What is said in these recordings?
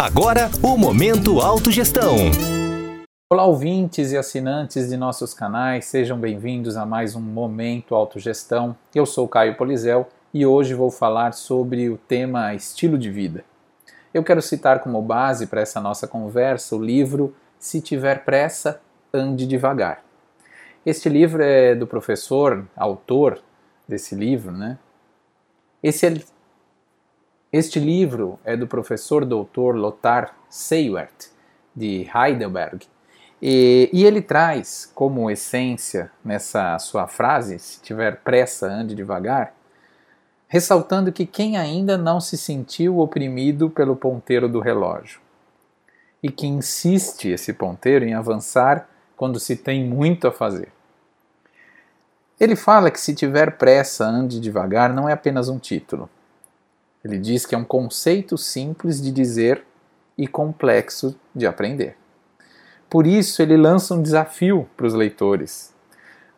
Agora, o Momento Autogestão. Olá, ouvintes e assinantes de nossos canais, sejam bem-vindos a mais um Momento Autogestão. Eu sou Caio Polizel e hoje vou falar sobre o tema estilo de vida. Eu quero citar como base para essa nossa conversa o livro Se Tiver Pressa, Ande Devagar. Este livro é do professor, autor desse livro, né? Esse é este livro é do professor doutor Lothar Seiwert, de Heidelberg, e, e, ele traz como essência nessa sua frase, se tiver pressa, ande devagar, ressaltando que quem ainda não se sentiu oprimido pelo ponteiro do relógio e que insiste esse ponteiro em avançar quando se tem muito a fazer. Ele fala que se tiver pressa, ande devagar não é apenas um título ele diz que é um conceito simples de dizer e complexo de aprender. Por isso, ele lança um desafio para os leitores.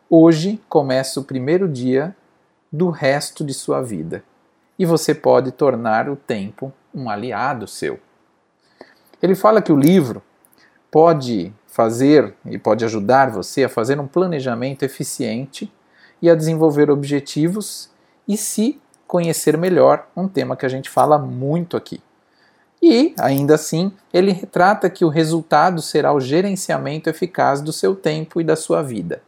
Hoje começa o primeiro dia do resto de sua vida e você pode tornar o tempo um aliado seu. Ele fala que o livro pode fazer e pode ajudar você a fazer um planejamento eficiente e a desenvolver objetivos e se conhecer melhor um tema que a gente fala muito aqui. E, ainda assim, ele retrata que o resultado será o gerenciamento eficaz do seu tempo e da sua vida.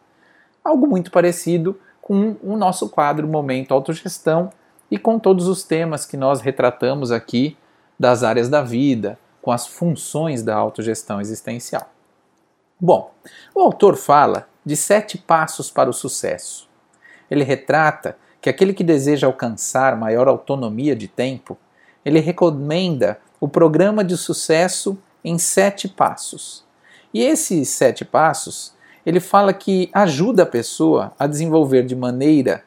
Algo muito parecido com o nosso quadro Momento Autogestão e com todos os temas que nós retratamos aqui das áreas da vida, com as funções da autogestão existencial. Bom, o autor fala de sete passos para o sucesso. Ele retrata que aquele que deseja alcançar maior autonomia de tempo, ele recomenda o programa de sucesso em sete passos. E esses sete passos, ele fala que ajuda a pessoa a desenvolver de maneira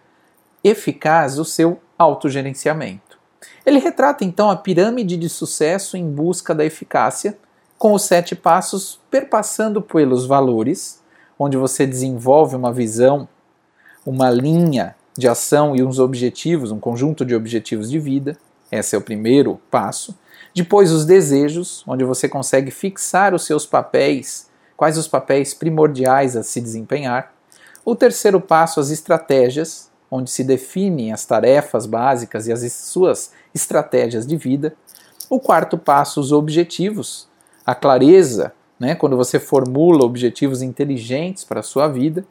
eficaz o seu autogerenciamento. Ele retrata então a pirâmide de sucesso em busca da eficácia, com os sete passos perpassando pelos valores, onde você desenvolve uma visão, uma linha de ação e uns objetivos, um conjunto de objetivos de vida. Esse é o primeiro passo. Depois, os desejos, onde você consegue fixar os seus papéis, quais os papéis primordiais a se desempenhar. O terceiro passo, as estratégias, onde se definem as tarefas básicas e as suas estratégias de vida. O quarto passo, os objetivos, a clareza, né, quando você formula objetivos inteligentes para a sua vida.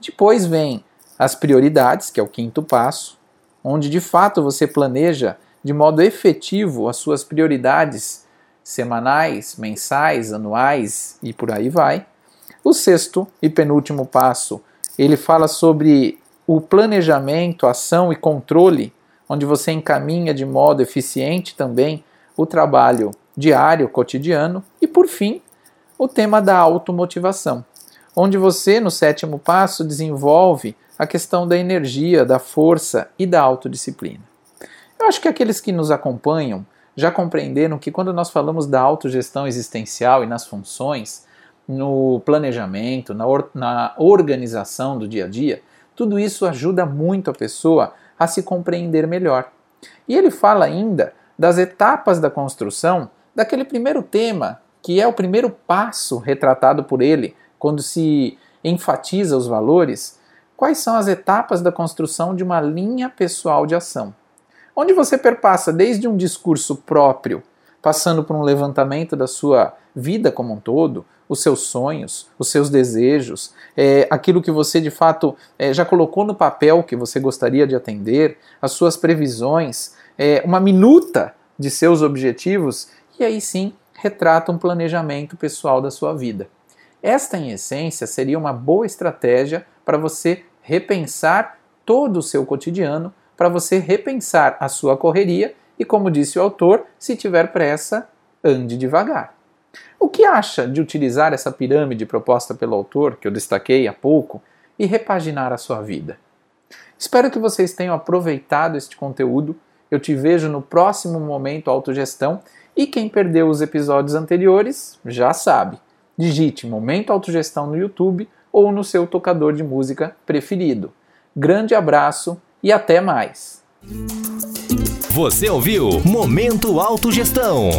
Depois vem as prioridades, que é o quinto passo, onde de fato você planeja de modo efetivo as suas prioridades semanais, mensais, anuais e por aí vai. O sexto e penúltimo passo, ele fala sobre o planejamento, ação e controle, onde você encaminha de modo eficiente também o trabalho diário, cotidiano, e por fim, o tema da automotivação, onde você, no sétimo passo, desenvolve a questão da energia, da força e da autodisciplina. Eu acho que aqueles que nos acompanham já compreenderam que quando nós falamos da autogestão existencial e nas funções, no planejamento, na, or na organização do dia a dia, tudo isso ajuda muito a pessoa a se compreender melhor. E ele fala ainda das etapas da construção daquele primeiro tema, que é o primeiro passo retratado por ele quando se enfatiza os valores, quais são as etapas da construção de uma linha pessoal de ação, onde você perpassa desde um discurso próprio, passando por um levantamento da sua vida como um todo, os seus sonhos, os seus desejos, é, aquilo que você de fato é, já colocou no papel que você gostaria de atender, as suas previsões, é, uma minuta de seus objetivos e aí sim retrata um planejamento pessoal da sua vida. Esta, em essência, seria uma boa estratégia para você repensar todo o seu cotidiano, para você repensar a sua correria e, como disse o autor, se tiver pressa, ande devagar. O que acha de utilizar essa pirâmide proposta pelo autor, que eu destaquei há pouco, e repaginar a sua vida? Espero que vocês tenham aproveitado este conteúdo. Eu te vejo no próximo Momento Autogestão e quem perdeu os episódios anteriores já sabe. Digite Momento Autogestão no YouTube ou no seu tocador de música preferido. Grande abraço e até mais. Você ouviu Momento Autogestão.